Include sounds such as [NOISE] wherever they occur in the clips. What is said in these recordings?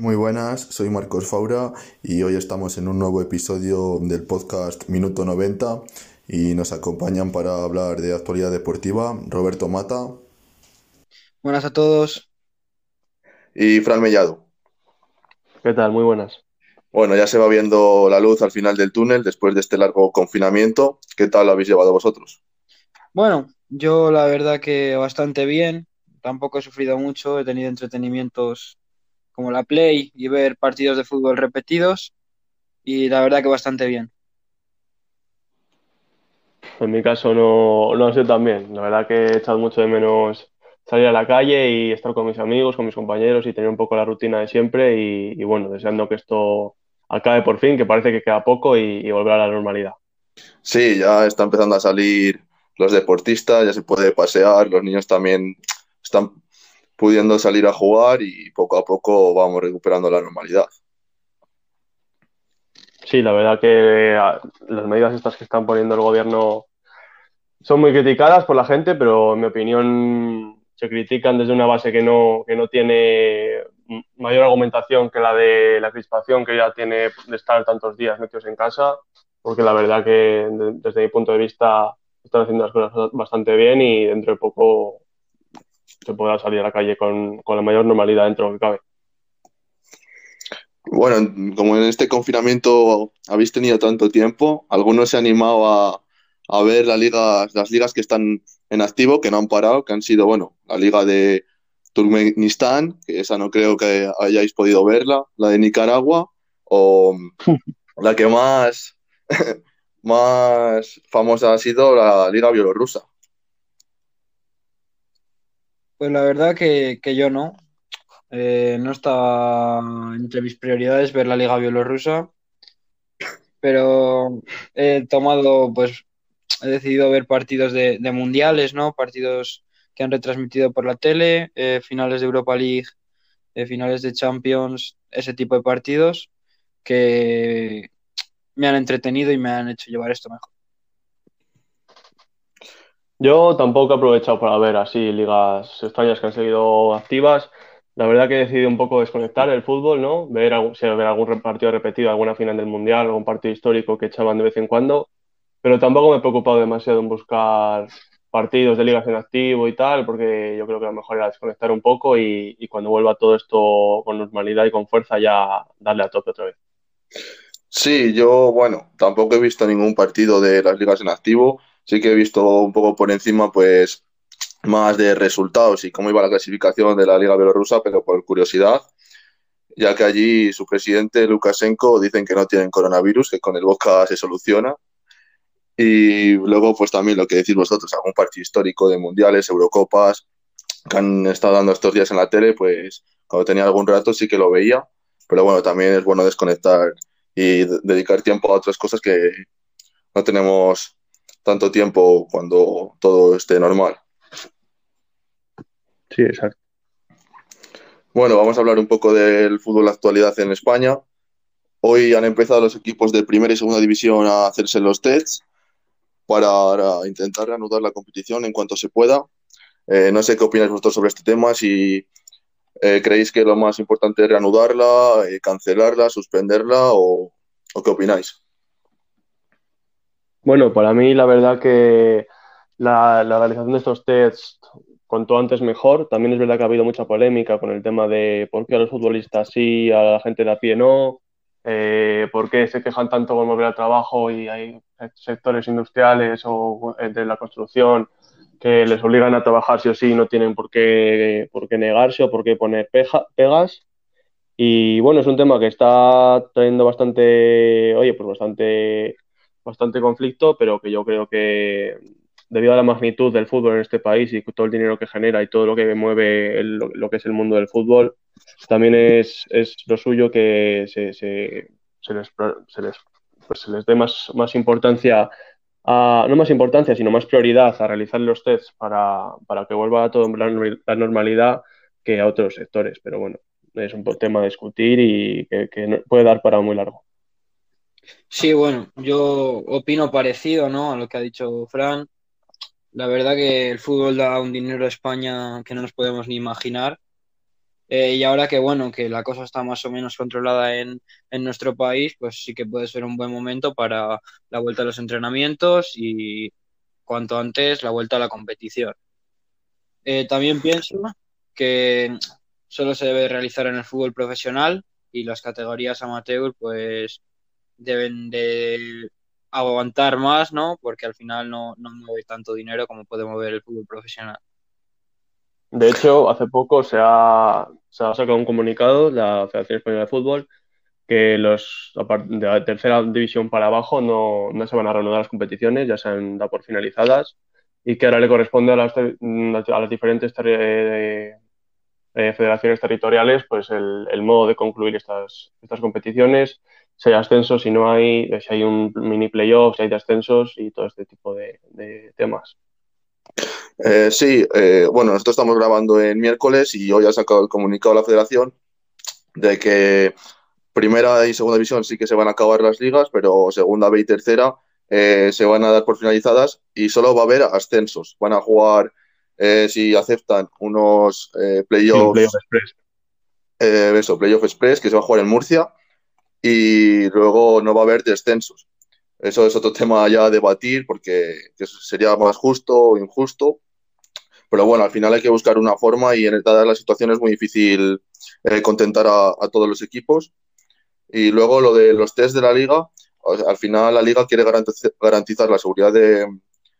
Muy buenas, soy Marcos Faura y hoy estamos en un nuevo episodio del podcast Minuto 90 y nos acompañan para hablar de actualidad deportiva Roberto Mata. Buenas a todos. Y Fran Mellado. ¿Qué tal? Muy buenas. Bueno, ya se va viendo la luz al final del túnel después de este largo confinamiento. ¿Qué tal lo habéis llevado vosotros? Bueno, yo la verdad que bastante bien. Tampoco he sufrido mucho, he tenido entretenimientos como la Play y ver partidos de fútbol repetidos y la verdad que bastante bien. En mi caso no, no ha sido tan bien. La verdad que he echado mucho de menos salir a la calle y estar con mis amigos, con mis compañeros y tener un poco la rutina de siempre y, bueno, deseando que esto acabe por fin, que parece que queda poco y, y volver a la normalidad. Sí, ya está empezando a salir los deportistas, ya se puede pasear, los niños también están pudiendo salir a jugar y poco a poco vamos recuperando la normalidad. Sí, la verdad que ah, las medidas estas que están poniendo el gobierno son muy criticadas por la gente, pero en mi opinión se critican desde una base que no, que no tiene mayor argumentación que la de la crispación que ya tiene de estar tantos días metidos en casa, porque la verdad que desde mi punto de vista están haciendo las cosas bastante bien y dentro de poco se podrá salir a la calle con, la mayor normalidad dentro de lo que cabe. Bueno, como en este confinamiento habéis tenido tanto tiempo, ¿algunos se han animado a, ver la liga, las ligas que están en activo, que no han parado, que han sido, bueno, la liga de Turkmenistán, que esa no creo que hayáis podido verla, la de Nicaragua, o la que más, [LAUGHS] más famosa ha sido la liga bielorrusa. Pues la verdad que, yo no. Eh, no estaba entre mis prioridades ver la Liga Bielorrusa, pero he tomado, pues, he decidido ver partidos de, mundiales, ¿no? Partidos que han retransmitido por la tele, eh, finales de Europa League, eh, finales de Champions, ese tipo de partidos que me han entretenido y me han hecho llevar esto mejor. Yo tampoco he aprovechado para ver así ligas extrañas que han seguido activas. La verdad que he decidido un poco desconectar el fútbol, ¿no? Ver, ver algún partido repetido, alguna final del Mundial, algún partido histórico que echaban de vez en cuando. Pero tampoco me he preocupado demasiado en buscar partidos de ligas en activo y tal, porque yo creo que lo mejor era desconectar un poco y, y cuando vuelva todo esto con normalidad y con fuerza ya darle a tope otra vez. Sí, yo, bueno, tampoco he visto ningún partido de las ligas en activo sí que he visto un poco por encima, pues, más de resultados y cómo iba la clasificación de la Liga Bielorrusa, pero por curiosidad, ya que allí su presidente, Lukashenko, dicen que no tienen coronavirus, que con el Boca se soluciona. Y luego, pues también lo que decís vosotros, algún partido histórico de mundiales, Eurocopas, que han estado dando estos días en la tele, pues cuando tenía algún rato sí que lo veía. Pero bueno, también es bueno desconectar y dedicar tiempo a otras cosas que no tenemos tanto tiempo cuando todo esté normal. Sí, exacto. Bueno, vamos a hablar un poco del fútbol de actualidad en España. Hoy han empezado los equipos de primera y segunda división a hacerse los tests para intentar reanudar la competición en cuanto se pueda. Eh, no sé qué opináis vosotros sobre este tema, si eh, creéis que lo más importante es reanudarla, eh, cancelarla, suspenderla o, o qué opináis. Bueno, para mí la verdad que la, realización de estos tests cuanto antes mejor. También es verdad que ha habido mucha polémica con el tema de por qué a los futbolistas sí, a la gente de a pie no, eh, por qué se quejan tanto con volver al trabajo y hay sectores industriales o de la construcción que les obligan a trabajar sí o sí y no tienen por qué, por qué negarse o por qué poner pegas. Y bueno, es un tema que está trayendo bastante, oye, pues bastante bastante conflicto, pero que yo creo que debido a la magnitud del fútbol en este país y todo el dinero que genera y todo lo que mueve lo que es el mundo del fútbol, también es, es lo suyo que se, se, se, les, se, les, pues se les dé más, más importancia, a, no más importancia, sino más prioridad a realizar los tests para, para que vuelva a todo la normalidad que a otros sectores. Pero bueno, es un tema a discutir y que, que puede dar para muy largo. Sí, bueno, yo opino parecido, ¿no? A lo que ha dicho Fran. La verdad que el fútbol da un dinero a España que no nos podemos ni imaginar. Eh, y ahora que bueno, que la cosa está más o menos controlada en, en, nuestro país, pues sí que puede ser un buen momento para la vuelta a los entrenamientos y cuanto antes la vuelta a la competición. Eh, también pienso que solo se debe realizar en el fútbol profesional y las categorías amateur pues deben de aguantar más, ¿no? Porque al final no, no mueve tanto dinero como puede mover el fútbol profesional. De hecho, hace poco se ha, se ha sacado un comunicado, la Federación Española de Fútbol, que los de la tercera división para abajo no, no se van a reanudar las competiciones, ya se han dado por finalizadas, y que ahora le corresponde a las, a las diferentes eh, eh, federaciones territoriales pues el, el, modo de concluir estas, estas competiciones, si hay ascensos, si no hay, si hay un mini playoff, si hay descensos y todo este tipo de, de temas. Eh, sí, eh, bueno, nosotros estamos grabando en miércoles y hoy ha sacado el comunicado la federación de que primera y segunda división sí que se van a acabar las ligas, pero segunda B y tercera eh, se van a dar por finalizadas y solo va a haber ascensos. Van a jugar, eh, si aceptan, unos eh, playoffs. Playoff Express. Eh, eso, Playoff Express, que se va a jugar en Murcia y luego no va a haber descensos. Eso es otro tema ya a debatir porque sería más justo o injusto. Pero bueno, al final hay que buscar una forma y en dadas las situaciones es muy difícil eh, contentar a, todos los equipos. Y luego lo de los test de la liga, al final la liga quiere garantizar la seguridad de,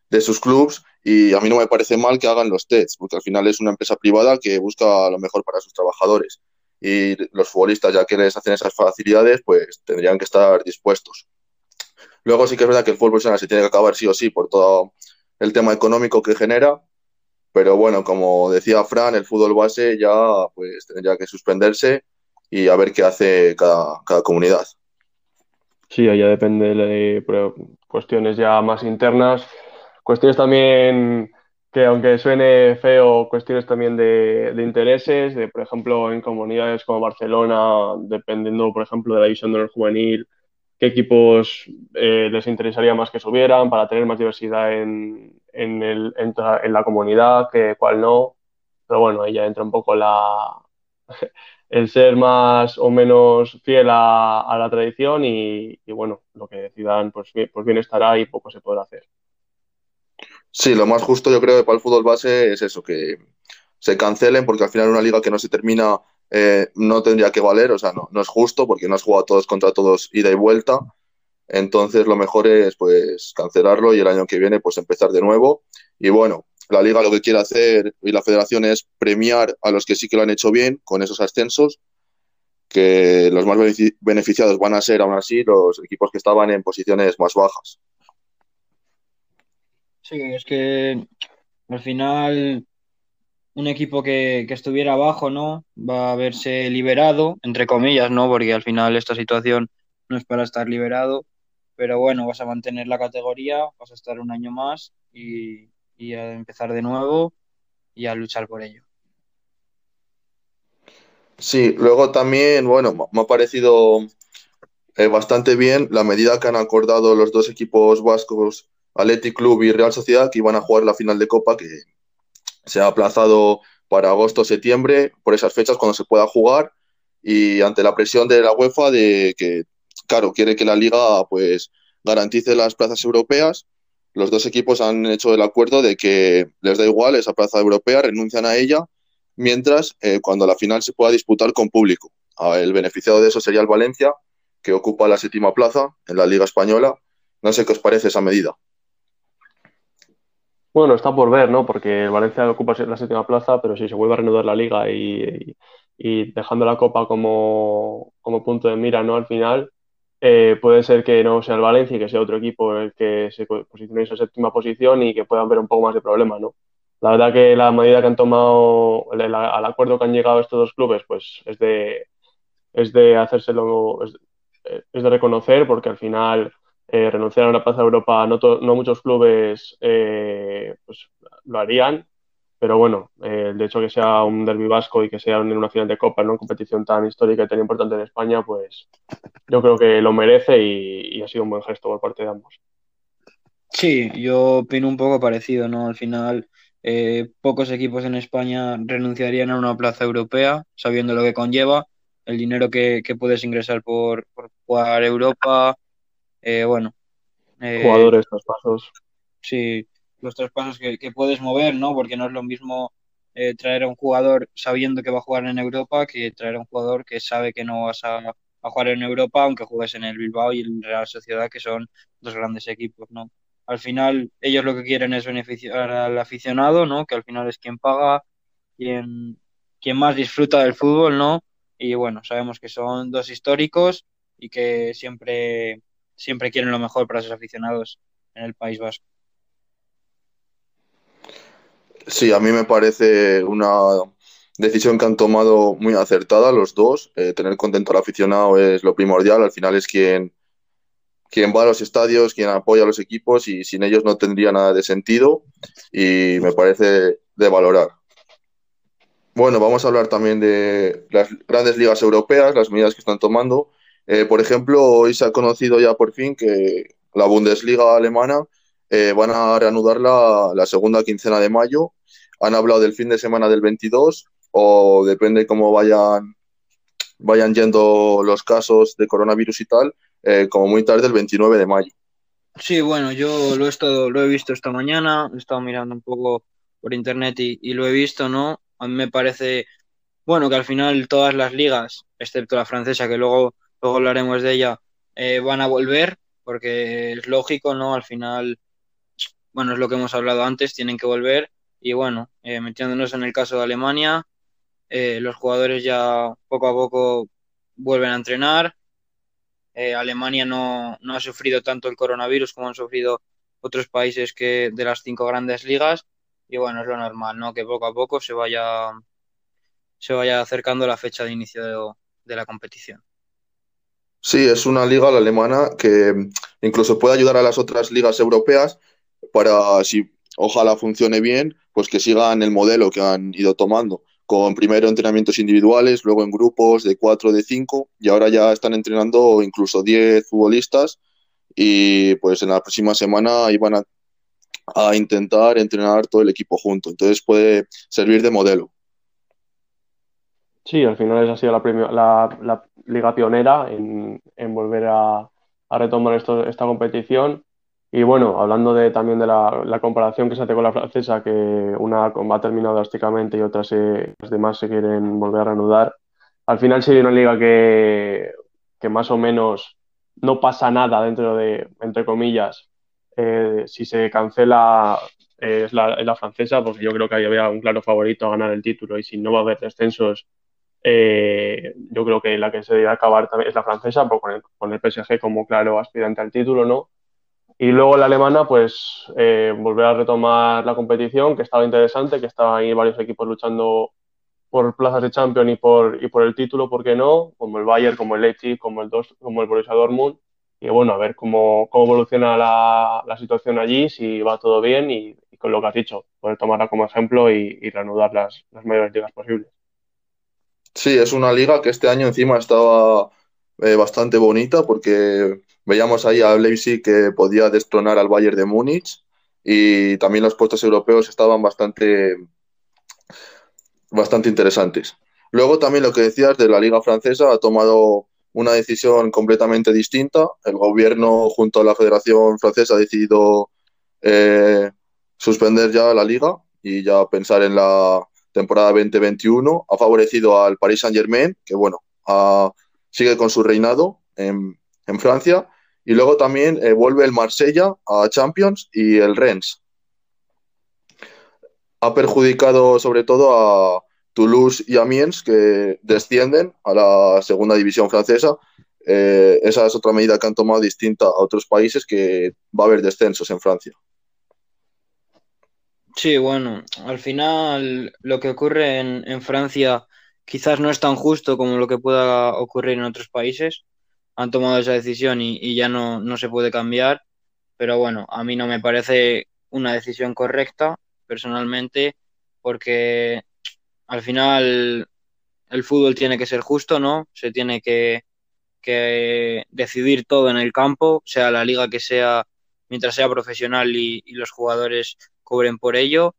de, sus clubes y a mí no me parece mal que hagan los tests, porque al final es una empresa privada que busca lo mejor para sus trabajadores. Y los futbolistas, ya que les hacen esas facilidades, pues tendrían que estar dispuestos. Luego sí que es verdad que el fútbol profesional se tiene que acabar sí o sí por todo el tema económico que genera, pero bueno, como decía Fran, el fútbol base ya pues tendría que suspenderse y a ver qué hace cada, cada comunidad. Sí, ya depende de cuestiones ya más internas, cuestiones también que aunque suene feo, cuestiones también de, intereses, de por ejemplo en comunidades como Barcelona, dependiendo por ejemplo de la división de honor juvenil, qué equipos eh, les interesaría más que subieran para tener más diversidad en, en, el, en, en la comunidad, que cuál no. Pero bueno, ahí ya entra un poco la, [LAUGHS] el ser más o menos fiel a, a la tradición y, y, bueno, lo que decidan, pues, pues bien estará y poco se podrá hacer. Sí, lo más justo yo creo que para el fútbol base es eso, que se cancelen porque al final una liga que no se termina eh, no tendría que valer, o sea, no, no es justo porque no has jugado todos contra todos ida y vuelta. Entonces lo mejor es pues cancelarlo y el año que viene pues empezar de nuevo. Y bueno, la liga lo que quiere hacer y la federación es premiar a los que sí que lo han hecho bien con esos ascensos, que los más beneficiados van a ser aún así los equipos que estaban en posiciones más bajas. Sí, es que al final un equipo que, que, estuviera abajo, ¿no? Va a verse liberado, entre comillas, ¿no? Porque al final esta situación no es para estar liberado, pero bueno, vas a mantener la categoría, vas a estar un año más y, y a empezar de nuevo y a luchar por ello. Sí, luego también, bueno, me ha parecido eh, bastante bien la medida que han acordado los dos equipos vascos, Athletic Club y Real Sociedad, que iban a jugar la final de Copa, que se ha aplazado para agosto-septiembre, por esas fechas cuando se pueda jugar, y ante la presión de la UEFA de que, claro, quiere que la liga pues garantice las plazas europeas, los dos equipos han hecho el acuerdo de que les da igual esa plaza europea, renuncian a ella, mientras eh, cuando la final se pueda disputar con público. El beneficiado de eso sería el Valencia, que ocupa la séptima plaza en la Liga Española. No sé qué os parece esa medida. Bueno, está por ver, ¿no? Porque el Valencia ocupa la séptima plaza, pero si se vuelve a reanudar la liga y, dejando la Copa como, punto de mira, ¿no? Al final, eh, puede ser que no sea el Valencia y que sea otro equipo el que se posicione en esa séptima posición y que puedan ver un poco más de problema, ¿no? La verdad que la medida que han tomado, al acuerdo que han llegado estos dos clubes, pues es de, es de hacérselo, es de reconocer, porque al final eh, renunciar a una plaza de Europa, no, no muchos clubes eh, pues, lo harían, pero bueno, eh, el hecho que sea un derbi vasco y que sea en una final de Copa, ¿no? competición tan histórica y tan importante en España, pues yo creo que lo merece y, ha sido un buen gesto por parte de ambos. Sí, yo opino un poco parecido, ¿no? Al final eh, pocos equipos en España renunciarían a una plaza europea, sabiendo lo que conlleva, el dinero que, puedes ingresar por, jugar Europa, eh, bueno. Eh, Jugadores, traspasos. Sí, los traspasos que, que, puedes mover, ¿no? Porque no es lo mismo traer a un jugador sabiendo que va a jugar en Europa que traer a un jugador que sabe que no vas a, a jugar en Europa, aunque juegues en el Bilbao y el Real Sociedad, que son dos grandes equipos, ¿no? al final ellos lo que quieren es beneficiar al aficionado, ¿no? Que al final es quien paga, quien, quien más disfruta del fútbol, ¿no? Y bueno, sabemos que son dos históricos y que siempre, siempre quieren lo mejor para sus aficionados en el País Vasco. Sí, a mí me parece una decisión que han tomado muy acertada los dos. Eh, tener contento al aficionado es lo primordial, al final es quien quien va a los estadios, quien apoya a los equipos y sin ellos no tendría nada de sentido y me parece de valorar. Bueno, vamos a hablar también de las grandes ligas europeas, las medidas que están tomando. Eh, por ejemplo, hoy se ha conocido ya por fin que la Bundesliga alemana eh, van a reanudarla la segunda quincena de mayo. Han hablado del fin de semana del 22 o depende cómo vayan, vayan yendo los casos de coronavirus y tal, eh, como muy tarde el 29 de mayo. Sí, bueno, yo lo he, estado, lo he visto esta mañana, he estado mirando un poco por internet y, lo he visto, ¿no? A mí me parece, bueno, que al final todas las ligas, excepto la francesa, que luego, luego hablaremos de ella, eh, van a volver, porque es lógico, ¿no? Al final, bueno, es lo que hemos hablado antes, tienen que volver. Y bueno, eh, metiéndonos en el caso de Alemania, los jugadores ya poco a poco vuelven a entrenar, eh, Alemania no, ha sufrido tanto el coronavirus como han sufrido otros países que de las cinco grandes ligas y bueno, es lo normal, ¿no? Que poco a poco se vaya se vaya acercando la fecha de inicio de, la competición. Sí, es una liga la alemana que incluso puede ayudar a las otras ligas europeas para si ojalá funcione bien, pues que sigan el modelo que han ido tomando con primero entrenamientos individuales, luego en grupos de cuatro, de cinco, y ahora ya están entrenando incluso diez futbolistas y pues en la próxima semana iban a, a intentar entrenar todo el equipo junto. Entonces puede servir de modelo. Sí, al final esa ha sido la, la, liga pionera en, volver a, a retomar esto, esta competición. Y bueno, hablando de, también de la, comparación que se hace con la francesa, que una ha terminado drásticamente y otras las demás se quieren volver a reanudar, al final sería una liga que, que más o menos no pasa nada dentro de, entre comillas, eh, si se cancela eh, la, la, francesa, porque yo creo que ahí había un claro favorito a ganar el título y si no va a haber descensos, eh, yo creo que la que se debe acabar también es la francesa, con el, con el PSG como claro aspirante al título, ¿no? Y luego la alemana, pues eh, volver a retomar la competición, que estaba interesante, que estaban ahí varios equipos luchando por plazas de Champions y por, y por el título, ¿por qué no? Como el Bayern, como el Leipzig, como el, dos, como el Borussia Dortmund. Y bueno, a ver cómo, cómo evoluciona la, la, situación allí, si va todo bien y, con lo que has dicho, poder tomarla como ejemplo y, y reanudar las, las mayores ligas posibles. Sí, es una liga que este año encima estaba eh, bastante bonita porque veíamos ahí a Leipzig que podía destronar al Bayern de Múnich y también los puestos europeos estaban bastante, bastante interesantes. Luego también lo que decías de la Liga Francesa ha tomado una decisión completamente distinta. El gobierno junto a la Federación Francesa ha decidido eh, suspender ya la liga y ya pensar en la temporada 2021. Ha favorecido al Paris Saint Germain, que bueno, sigue con su reinado en, Francia. Y luego también eh, vuelve el Marsella a Champions y el Rennes. Ha perjudicado sobre todo a Toulouse y Amiens, que descienden a la segunda división francesa. Eh, esa es otra medida que han tomado distinta a otros países, que va a haber descensos en Francia. Sí, bueno, al final lo que ocurre en, en Francia quizás no es tan justo como lo que pueda ocurrir en otros países. Han tomado esa decisión y, ya no, no, se puede cambiar. Pero bueno, a mí no me parece una decisión correcta, personalmente, porque al final el fútbol tiene que ser justo, ¿no? Se tiene que, que decidir todo en el campo, sea la liga que sea, mientras sea profesional y, y los jugadores cobren por ello.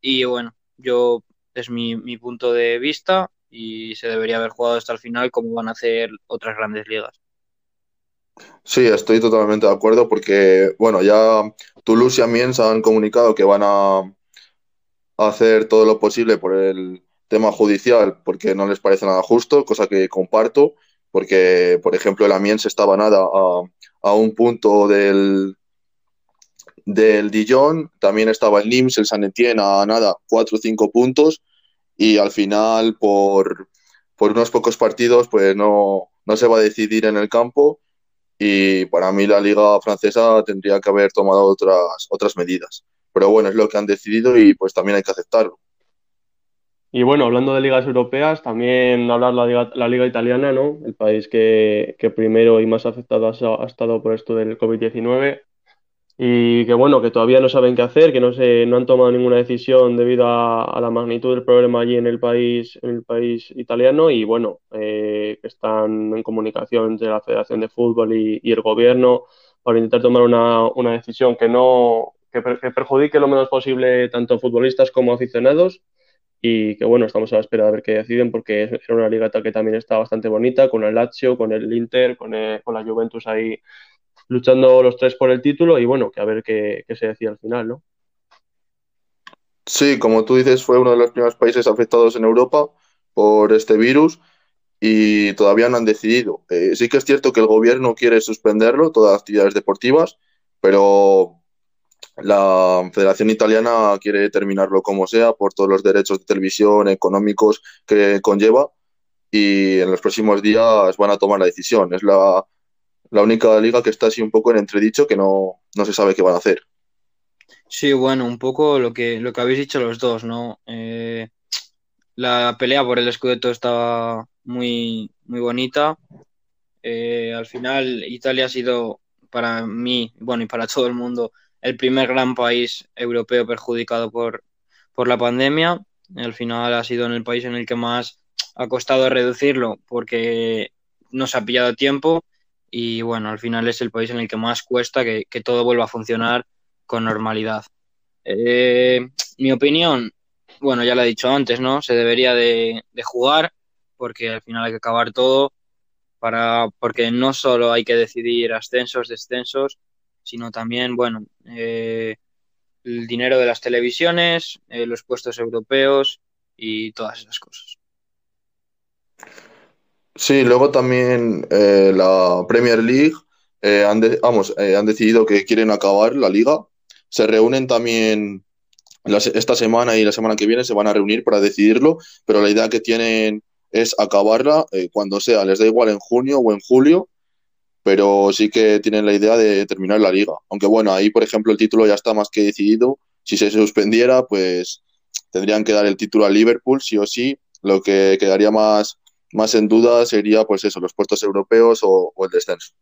y bueno, yo es mi, mi punto de vista y se debería haber jugado hasta el final como van a hacer otras grandes ligas. Sí, estoy totalmente de acuerdo porque, bueno, ya Toulouse y Amiens han comunicado que van a hacer todo lo posible por el tema judicial porque no les parece nada justo, cosa que comparto, porque, por ejemplo, el Amiens estaba nada a, a un punto del, del Dijon, también estaba el Nims, el San Etienne a nada, cuatro o cinco puntos, y al final, por, por unos pocos partidos, pues no, no se va a decidir en el campo y para mí la liga francesa tendría que haber tomado otras, otras medidas. Pero bueno, es lo que han decidido y pues también hay que aceptarlo. Y bueno, hablando de ligas europeas, también hablar la liga, la liga italiana, ¿no? El país que, que primero y más afectado ha, ha estado por esto del COVID-19 y que bueno, que todavía no saben qué hacer, que no se, no han tomado ninguna decisión debido a, la magnitud del problema allí en el país, en el país italiano, y bueno, eh, están en comunicación entre la Federación de Fútbol y, y el gobierno para intentar tomar una, una decisión que no, que, que, perjudique lo menos posible tanto futbolistas como aficionados. Y que bueno, estamos a la espera de ver qué deciden, porque es una liga que también está bastante bonita, con el Lazio, con el Inter, con, el, con la Juventus ahí luchando los tres por el título y bueno, que a ver qué, qué, se decía al final, ¿no? Sí, como tú dices, fue uno de los primeros países afectados en Europa por este virus y todavía no han decidido. Eh, sí que es cierto que el gobierno quiere suspenderlo, todas las actividades deportivas, pero la Federación Italiana quiere terminarlo como sea por todos los derechos de televisión económicos que conlleva y en los próximos días van a tomar la decisión. Es la la única liga que está así un poco en entredicho que no, no se sabe qué van a hacer. Sí, bueno, un poco lo que, lo que habéis dicho los dos, ¿no? Eh, la pelea por el Scudetto estaba muy, muy bonita. Eh, al final, Italia ha sido para mí, bueno, y para todo el mundo, el primer gran país europeo perjudicado por, por la pandemia. Al final ha sido en el país en el que más ha costado reducirlo porque no se ha pillado tiempo y bueno, al final es el país en el que más cuesta que, que todo vuelva a funcionar con normalidad. Eh, mi opinión, bueno, ya lo he dicho antes, ¿no? Se debería de, de, jugar porque al final hay que acabar todo para porque no solo hay que decidir ascensos, descensos, sino también, bueno, eh, el dinero de las televisiones, eh, los puestos europeos y todas esas cosas. Sí, luego también eh, la Premier League eh, eh, han decidido que quieren acabar la liga. Se reúnen también esta semana y la semana que viene se van a reunir para decidirlo, pero la idea que tienen es acabarla cuando sea. Les da igual en junio o en julio, pero sí que tienen la idea de terminar la liga. Aunque bueno, ahí por ejemplo el título ya está más que decidido. Si se suspendiera, pues tendrían que dar el título a Liverpool, sí o sí, lo que quedaría más más en duda sería, pues eso, los puestos europeos o, el descenso.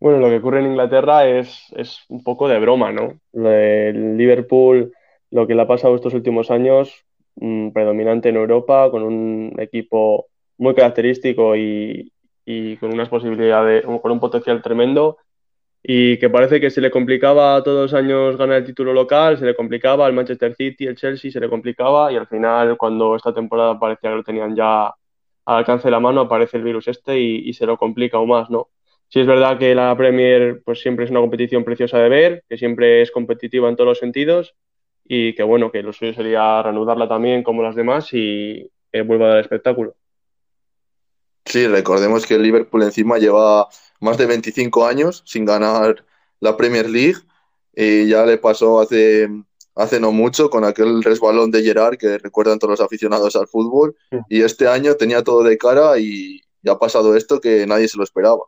Bueno, lo que ocurre en Inglaterra es, es un poco de broma, ¿no? El Liverpool, lo que le ha pasado estos últimos años, mmm, predominante en Europa, con un equipo muy característico y, y, con unas posibilidades, con un potencial tremendo, y que parece que se le complicaba todos los años ganar el título local, se le complicaba al Manchester City, el Chelsea, se le complicaba, y al final, cuando esta temporada parecía que lo tenían ya al alcance de la mano aparece el virus este y, se lo complica aún más, ¿no? Sí es verdad que la Premier pues siempre es una competición preciosa de ver, que siempre es competitiva en todos los sentidos y que bueno, que lo suyo sería reanudarla también como las demás y vuelva a dar espectáculo. Sí, recordemos que el Liverpool encima lleva más de 25 años sin ganar la Premier League y ya le pasó hace hace no mucho con aquel resbalón de Gerard que recuerdan todos los aficionados al fútbol sí. y este año tenía todo de cara y, y, ha pasado esto que nadie se lo esperaba.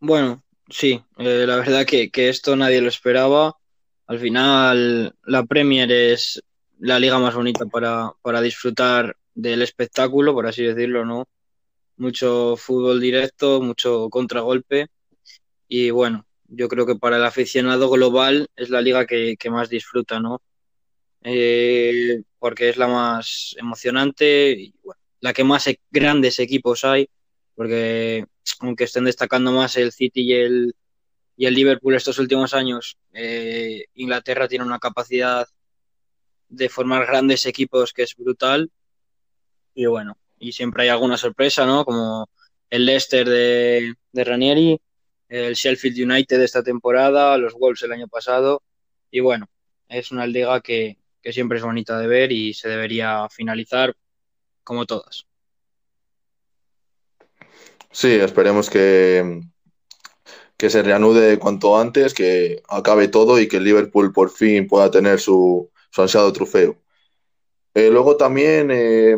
Bueno, sí, eh, la verdad que, que, esto nadie lo esperaba. Al final la Premier es la liga más bonita para, para disfrutar del espectáculo, por así decirlo, ¿no? Mucho fútbol directo, mucho contragolpe y bueno, yo creo que para el aficionado global es la liga que, que más disfruta, ¿no? Eh, porque es la más emocionante la que más e grandes equipos hay, porque aunque estén destacando más el City y el, y el Liverpool estos últimos años, eh, Inglaterra tiene una capacidad de formar grandes equipos que es brutal. Y bueno, y siempre hay alguna sorpresa, ¿no? Como el Leicester de, de Ranieri, el Sheffield United esta temporada, los Wolves el año pasado. Y bueno, es una liga que, que siempre es bonita de ver y se debería finalizar como todas. Sí, esperemos que, que se reanude cuanto antes, que acabe todo y que Liverpool por fin pueda tener su, su ansiado trofeo. Eh, luego también eh,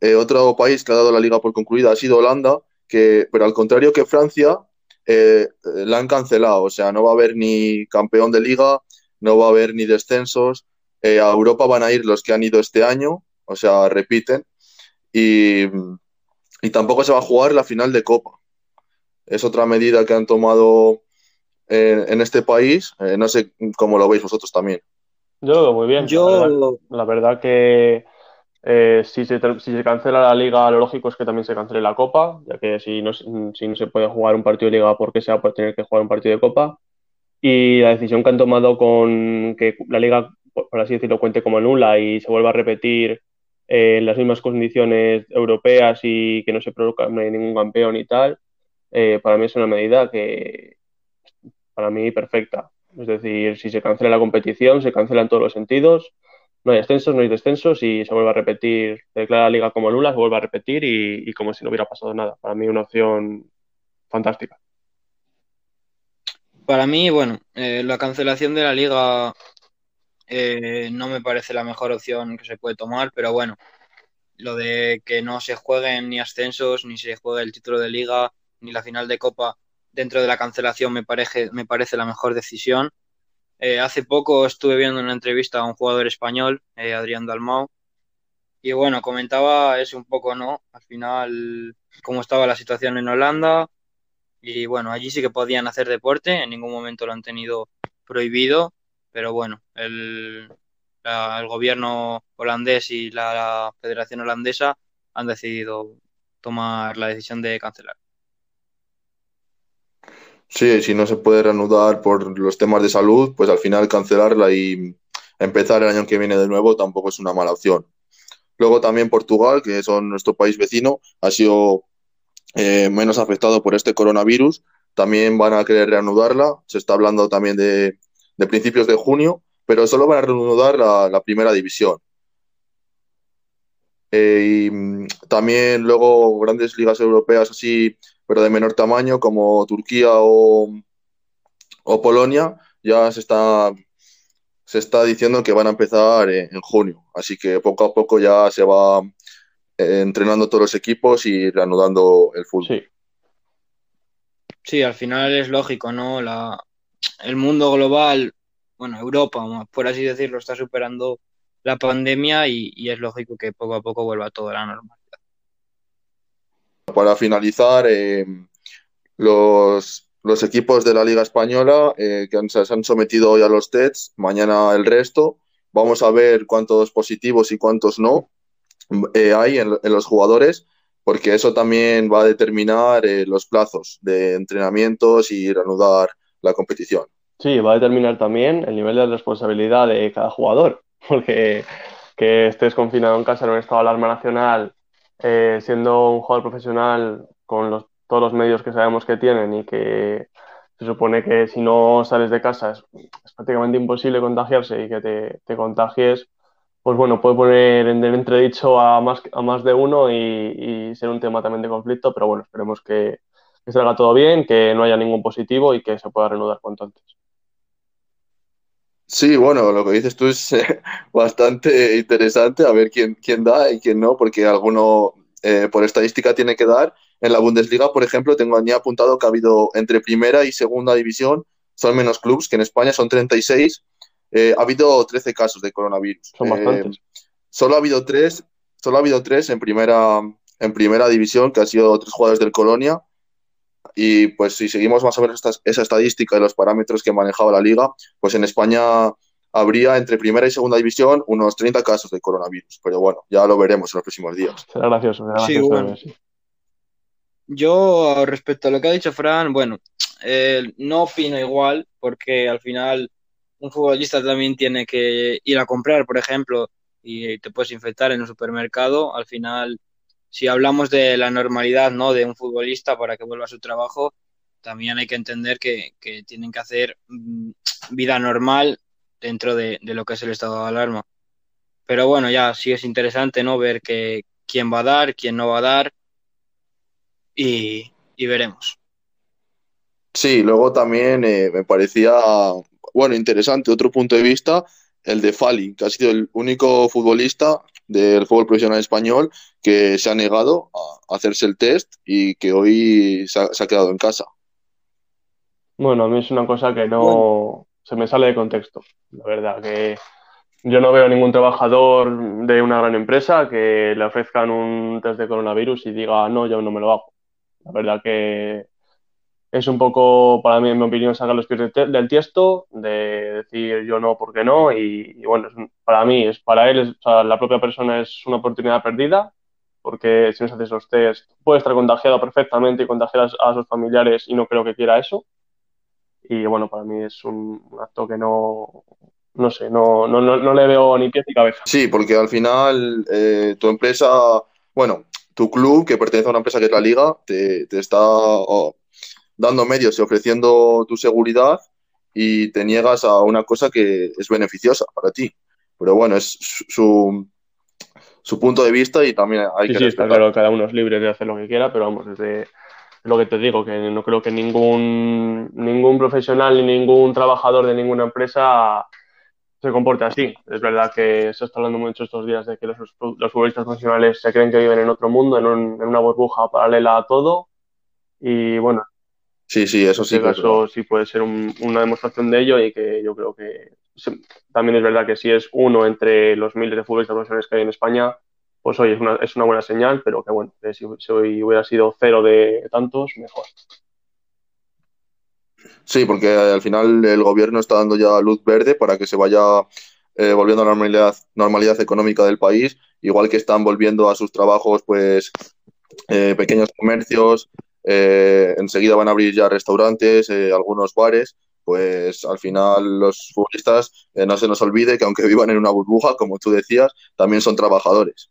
eh, otro país que ha dado la liga por concluida ha sido Holanda, que, pero al contrario que Francia, la han cancelado. O sea, no va a haber ni campeón de liga, no va a haber ni descensos. a Europa van a ir los que han ido este año, o sea, repiten. Y, y tampoco se va a jugar la final de Copa. Es otra medida que han tomado en este país. no sé cómo lo veis vosotros también. Yo lo veo muy bien. Yo... La, verdad, que eh, si, se, cancela la liga, lo lógico es que también se cancele la copa, ya que si no, se puede jugar un partido de liga, ¿por qué se va a tener que jugar un partido de copa? Y la decisión que han tomado con que la liga, por así decirlo, cuente como nula y se vuelva a repetir eh, en las mismas condiciones europeas y que no se produzca ningún campeón y tal, eh, para mí es una medida que para mí perfecta. Es decir, si se cancela la competición, se cancela en todos los sentidos. No hay ascensos, no hay descensos y se vuelve a repetir, declara la liga como nula, se vuelve a repetir y, como si no hubiera pasado nada. Para mí una opción fantástica. Para mí, bueno, eh, la cancelación de la liga eh, no me parece la mejor opción que se puede tomar, pero bueno, lo de que no se jueguen ni ascensos, ni se juegue el título de liga, ni la final de copa, dentro de la cancelación me parece, me parece la mejor decisión. Eh, hace poco estuve viendo una entrevista a un jugador español, eh, Adrián Dalmau, y bueno, comentaba eso un poco, ¿no? Al final, cómo estaba la situación en Holanda, y bueno, allí sí que podían hacer deporte, en ningún momento lo han tenido prohibido, pero bueno, el, el gobierno holandés y la Federación Holandesa han decidido tomar la decisión de cancelar. Sí, si no se puede reanudar por los temas de salud, pues al final cancelarla y empezar el año que viene de nuevo tampoco es una mala opción. Luego también Portugal, que son nuestro país vecino, ha sido eh, menos afectado por este coronavirus. También van a querer reanudarla. Se está hablando también de, principios de junio, pero solo van a reanudar la, primera división. Eh, y mm, también luego grandes ligas europeas así pero de menor tamaño como Turquía o, Polonia, ya se está, se está diciendo que van a empezar en, junio. Así que poco a poco ya se va eh, entrenando todos los equipos y reanudando el fútbol. Sí. al final es lógico, ¿no? La, el mundo global, bueno, Europa, por así decirlo, está superando la pandemia y, y es lógico que poco a poco vuelva todo a la normalidad para finalizar, eh, los, los, equipos de la Liga Española eh, que se han sometido hoy a los tests, mañana el resto. Vamos a ver cuántos positivos y cuántos no eh, hay en, los jugadores, porque eso también va a determinar los plazos de entrenamientos y reanudar la competición. Sí, va a determinar también el nivel de responsabilidad de cada jugador, [LAUGHS] porque que estés confinado en casa en un estado de alarma nacional eh, siendo un jugador profesional con los, todos los medios que sabemos que tienen y que se supone que si no sales de casa es, prácticamente imposible contagiarse y que te, te, contagies, pues bueno, puede poner en entredicho a más, a más de uno y, ser un tema también de conflicto, pero bueno, esperemos que, que salga todo bien, que no haya ningún positivo y que se pueda reanudar cuanto antes. Sí, bueno, lo que dices tú es eh, [LAUGHS] bastante interesante, a ver quién, quién da y quién no, porque alguno eh, por estadística tiene que dar. En la Bundesliga, por ejemplo, tengo aquí apuntado que ha habido entre primera y segunda división, son menos clubes, que en España son 36. Eh, ha habido 13 casos de coronavirus. Son bastantes. Solo ha habido tres, solo ha habido tres en primera, en primera división, que han sido tres jugadores del Colonia, y pues si seguimos más o menos esa estadística y los parámetros que manejaba la liga, pues en España habría entre primera y segunda división unos 30 casos de coronavirus. Pero bueno, ya lo veremos en los próximos días. Será gracioso, Yo, respecto a lo que ha dicho Fran, bueno, eh, no opino igual, porque al final un futbolista también tiene que ir a comprar, por ejemplo, y te puedes infectar en un supermercado, al final, si hablamos de la normalidad ¿no? de un futbolista para que vuelva a su trabajo, también hay que entender que, tienen que hacer mm, vida normal dentro de, lo que es el estado de alarma. Pero bueno, ya sí es interesante ¿no? ver que, quién va a dar, quién no va a dar y, veremos. Sí, luego también eh, me parecía, bueno, interesante otro punto de vista, el de Fali, que ha sido el único futbolista del fútbol profesional español que se ha negado a hacerse el test y que hoy se ha, quedado en casa. Bueno, a mí es una cosa que no se me sale de contexto, la verdad, que yo no veo ningún trabajador de una gran empresa que le ofrezcan un test de coronavirus y diga, no, yo no me lo hago. La verdad que es un poco, para mí, en mi opinión, sacar los pies del tiesto, de decir yo no, porque no? Y, bueno, para mí, es para él, la propia persona es una oportunidad perdida, porque si no se hace esos test, puede estar contagiado perfectamente y contagiar a, sus familiares y no creo que quiera eso. Y bueno, para mí es un acto que no, no sé, no, no, no, le veo ni pies ni cabeza. Sí, porque al final eh, tu empresa, bueno, tu club, que pertenece a una empresa que es la liga, te, está dando medios y ofreciendo tu seguridad y te niegas a una cosa que es beneficiosa para ti. Pero bueno, es su, su punto de vista y también hay que... Sí, está claro, cada uno es libre de hacer lo que quiera, pero vamos, desde lo que te digo, que no creo que ningún, ningún profesional ni ningún trabajador de ninguna empresa se comporte así. Es verdad que se está hablando mucho estos días de que los, los futbolistas profesionales se creen que viven en otro mundo, en, en una burbuja paralela a todo. Y bueno, sí, sí, eso sí. Eso sí puede ser una demostración de ello y que yo creo que también es verdad que si es uno entre los miles de futbolistas profesionales que hay en España, pues hoy es una, es una buena señal, pero que bueno, si, si hoy hubiera sido cero de tantos, mejor. Sí, porque al final el gobierno está dando ya luz verde para que se vaya eh, volviendo a la normalidad, normalidad económica del país, igual que están volviendo a sus trabajos, pues eh, pequeños comercios, eh, enseguida van a abrir ya restaurantes, algunos bares, pues al final los futbolistas no se nos olvide que aunque [LAUGHS] vivan en una burbuja, como tú decías, también son trabajadores.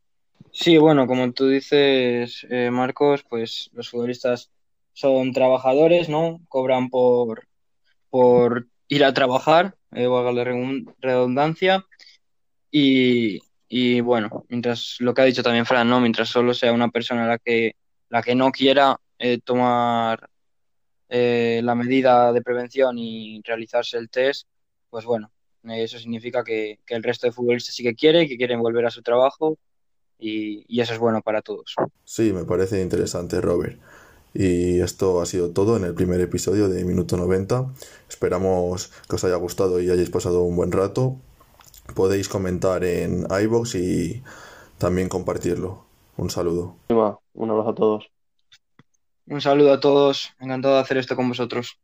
Sí, bueno, como tú dices, Marcos, pues los futbolistas son trabajadores, ¿no? Cobran por, por ir a trabajar, eh, valga la redundancia. Y, y, bueno, mientras lo que ha dicho también Fran, ¿no? Mientras solo sea una persona la que, la que no quiera eh, tomar eh, la medida de prevención y realizarse el test, pues bueno, eso significa que, que, el resto de futbolistas sí que quiere, que quieren volver a su trabajo y, y eso es bueno para todos. Sí, me parece interesante, Robert. Y esto ha sido todo en el primer episodio de Minuto 90. Esperamos que os haya gustado y hayáis pasado un buen rato. Podéis comentar en iBox y también compartirlo. Un saludo. Un abrazo a todos. Un saludo a todos. Encantado de hacer esto con vosotros.